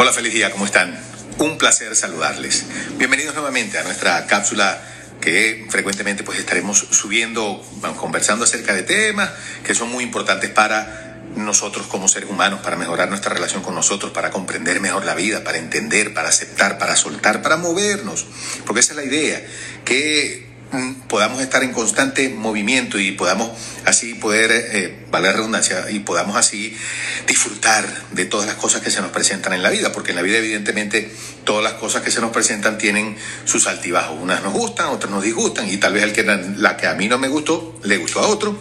Hola, feliz día, ¿cómo están? Un placer saludarles. Bienvenidos nuevamente a nuestra cápsula que frecuentemente pues estaremos subiendo, conversando acerca de temas que son muy importantes para nosotros como seres humanos, para mejorar nuestra relación con nosotros, para comprender mejor la vida, para entender, para aceptar, para soltar, para movernos. Porque esa es la idea, que podamos estar en constante movimiento y podamos así poder, eh, valer redundancia, y podamos así disfrutar de todas las cosas que se nos presentan en la vida, porque en la vida evidentemente todas las cosas que se nos presentan tienen sus altibajos, unas nos gustan, otras nos disgustan, y tal vez el que, la que a mí no me gustó, le gustó a otro,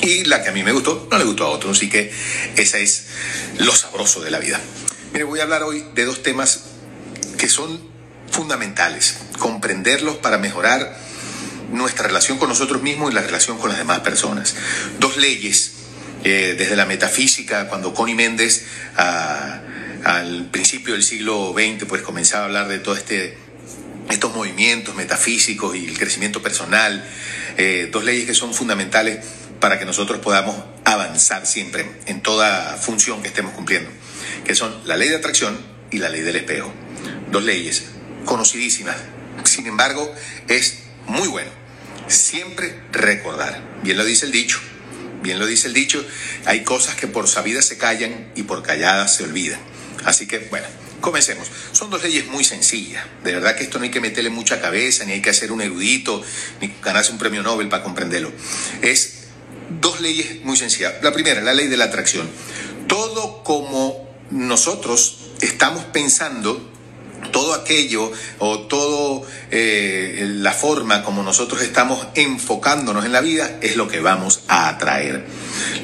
y la que a mí me gustó, no le gustó a otro, así que ese es lo sabroso de la vida. Mire, voy a hablar hoy de dos temas que son fundamentales, comprenderlos para mejorar nuestra relación con nosotros mismos y la relación con las demás personas. Dos leyes, eh, desde la metafísica, cuando Connie Méndez al principio del siglo XX pues comenzaba a hablar de todo este estos movimientos metafísicos y el crecimiento personal, eh, dos leyes que son fundamentales para que nosotros podamos avanzar siempre en toda función que estemos cumpliendo, que son la ley de atracción y la ley del espejo. Dos leyes conocidísimas, sin embargo, es muy bueno Siempre recordar. Bien lo dice el dicho. Bien lo dice el dicho. Hay cosas que por sabidas se callan y por calladas se olvidan. Así que, bueno, comencemos. Son dos leyes muy sencillas. De verdad que esto no hay que meterle mucha cabeza, ni hay que hacer un erudito, ni ganarse un premio Nobel para comprenderlo. Es dos leyes muy sencillas. La primera, la ley de la atracción. Todo como nosotros estamos pensando, todo aquello o todo eh, la forma como nosotros estamos enfocándonos en la vida es lo que vamos a atraer.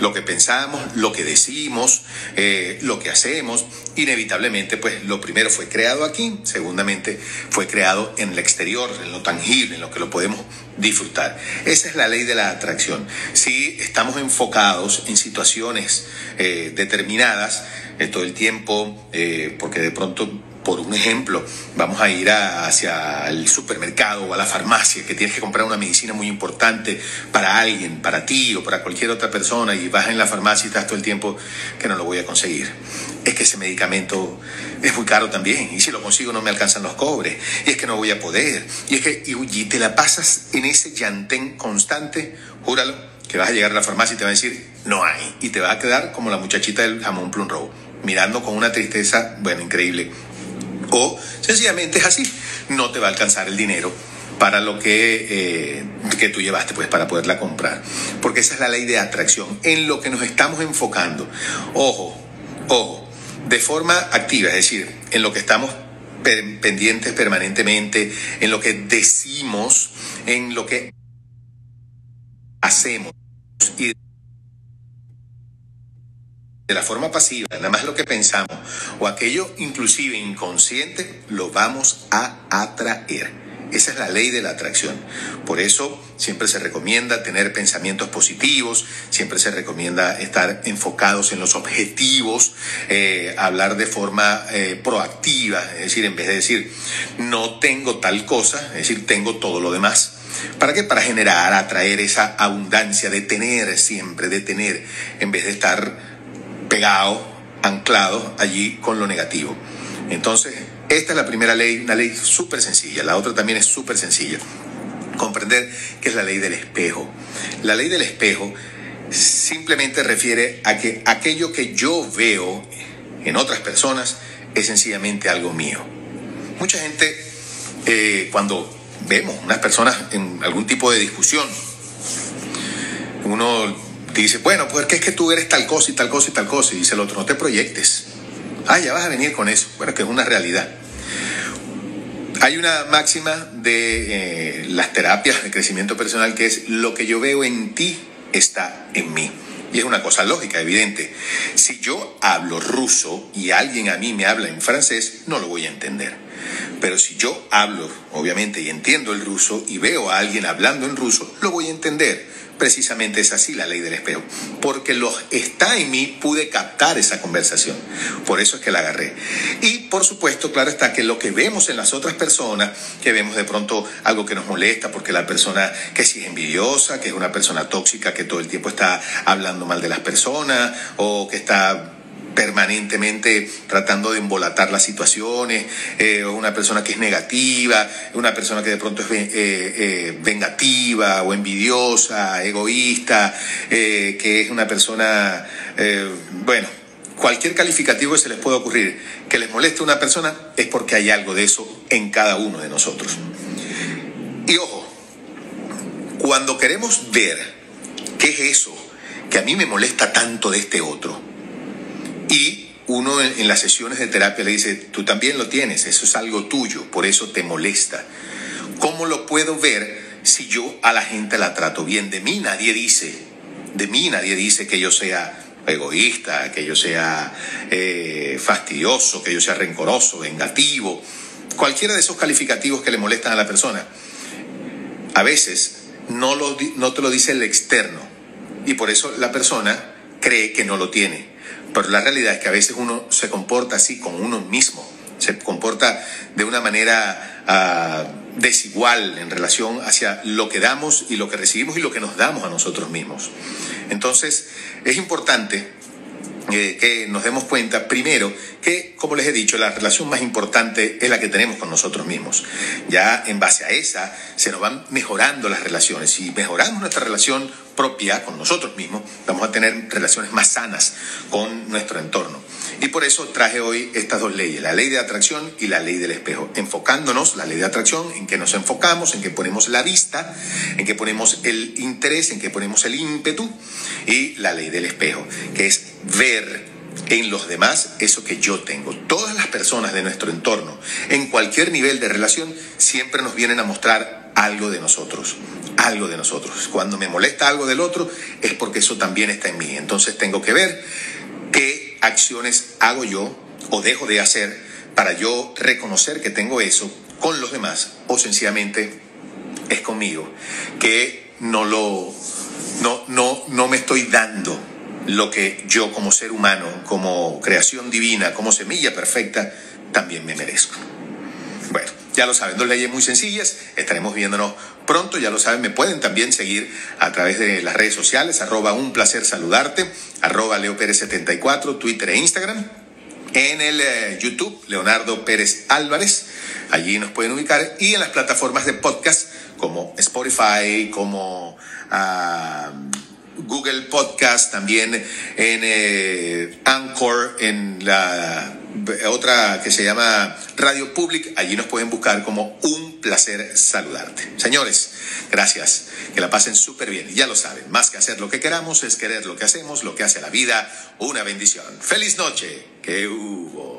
Lo que pensamos, lo que decimos, eh, lo que hacemos, inevitablemente, pues lo primero fue creado aquí, segundamente fue creado en el exterior, en lo tangible, en lo que lo podemos disfrutar. Esa es la ley de la atracción. Si estamos enfocados en situaciones eh, determinadas todo el tiempo, porque de pronto por un ejemplo, vamos a ir hacia el supermercado o a la farmacia que tienes que comprar una medicina muy importante para alguien, para ti o para cualquier otra persona y vas en la farmacia y estás todo el tiempo que no lo voy a conseguir. Es que ese medicamento es muy caro también y si lo consigo no me alcanzan los cobres y es que no voy a poder y es que y, te la pasas en ese llantén constante, júralo que vas a llegar a la farmacia y te va a decir no hay y te vas a quedar como la muchachita del jamón plum mirando con una tristeza, bueno, increíble o sencillamente es así, no te va a alcanzar el dinero para lo que, eh, que tú llevaste, pues para poderla comprar. Porque esa es la ley de atracción, en lo que nos estamos enfocando. Ojo, ojo, de forma activa, es decir, en lo que estamos pendientes permanentemente, en lo que decimos, en lo que hacemos. De la forma pasiva, nada más lo que pensamos, o aquello inclusive inconsciente, lo vamos a atraer. Esa es la ley de la atracción. Por eso siempre se recomienda tener pensamientos positivos, siempre se recomienda estar enfocados en los objetivos, eh, hablar de forma eh, proactiva, es decir, en vez de decir no tengo tal cosa, es decir, tengo todo lo demás. ¿Para qué? Para generar, atraer esa abundancia de tener siempre, de tener, en vez de estar pegado, anclado allí con lo negativo. Entonces, esta es la primera ley, una ley súper sencilla. La otra también es súper sencilla. Comprender que es la ley del espejo. La ley del espejo simplemente refiere a que aquello que yo veo en otras personas es sencillamente algo mío. Mucha gente, eh, cuando vemos unas personas en algún tipo de discusión, uno dice, bueno, pues es que tú eres tal cosa y tal cosa y tal cosa. Y dice el otro, no te proyectes. Ah, ya vas a venir con eso. Bueno, que es una realidad. Hay una máxima de eh, las terapias de crecimiento personal que es lo que yo veo en ti está en mí. Y es una cosa lógica, evidente. Si yo hablo ruso y alguien a mí me habla en francés, no lo voy a entender. Pero si yo hablo, obviamente, y entiendo el ruso y veo a alguien hablando en ruso, lo voy a entender precisamente es así la ley del espejo. Porque lo está en mí, pude captar esa conversación. Por eso es que la agarré. Y por supuesto, claro está que lo que vemos en las otras personas, que vemos de pronto algo que nos molesta, porque la persona que si es envidiosa, que es una persona tóxica, que todo el tiempo está hablando mal de las personas, o que está permanentemente tratando de embolatar las situaciones, eh, una persona que es negativa, una persona que de pronto es eh, eh, vengativa o envidiosa, egoísta, que es una persona, bueno, cualquier calificativo que se les pueda ocurrir que les moleste a una persona es porque hay algo de eso en cada uno de nosotros. Y ojo, cuando queremos ver qué es eso que a mí me molesta tanto de este otro, y uno en, las sesiones de terapia le dice, tú también lo tienes, eso es algo tuyo, por eso te molesta. ¿Cómo lo puedo ver si yo a la gente la trato bien? De mí nadie dice, de mí nadie dice que yo sea egoísta, que yo sea eh, fastidioso, que yo sea rencoroso, vengativo, cualquiera de esos calificativos que le molestan a la persona. A veces no, no te lo dice el externo y por eso la persona cree que no lo tiene. Pero la realidad es que a veces uno se comporta así con uno mismo, se comporta de una manera ah, desigual en relación hacia lo que damos y lo que recibimos y lo que nos damos a nosotros mismos. Entonces, es importante eh, que nos demos cuenta, primero, que, como les he dicho, la relación más importante es la que tenemos con nosotros mismos. Ya en base a esa se nos van mejorando las relaciones. Si mejoramos nuestra relación propia con nosotros mismos, vamos a tener relaciones más sanas con nuestro entorno. Y por eso traje hoy estas dos leyes, la ley de atracción y la ley del espejo, enfocándonos, la ley de atracción, en que nos enfocamos, en que ponemos la vista, en que ponemos el interés, en que ponemos el ímpetu, y la ley del espejo, que es ver en los demás eso que yo tengo. Todas las personas de nuestro entorno, en cualquier nivel de relación, siempre nos vienen a mostrar algo de nosotros, algo de nosotros. Cuando me molesta algo del otro es porque eso también está en mí. Entonces tengo que ver qué acciones hago yo o dejo de hacer para yo reconocer que tengo eso con los demás o sencillamente es conmigo, que no lo no no no me estoy dando lo que yo como ser humano, como creación divina, como semilla perfecta, también me merezco. Bueno, ya lo saben, dos leyes muy sencillas, estaremos viéndonos pronto, ya lo saben, me pueden también seguir a través de las redes sociales, arroba un placer saludarte, arroba Leo Pérez 74, Twitter e Instagram, en el eh, YouTube, Leonardo Pérez Álvarez, allí nos pueden ubicar, y en las plataformas de podcast como Spotify, como... Ah, Google Podcast, también en eh, Anchor, en la otra que se llama Radio Public. Allí nos pueden buscar como un placer saludarte. Señores, gracias. Que la pasen súper bien. Ya lo saben, más que hacer lo que queramos es querer lo que hacemos, lo que hace a la vida una bendición. Feliz noche. Que hubo.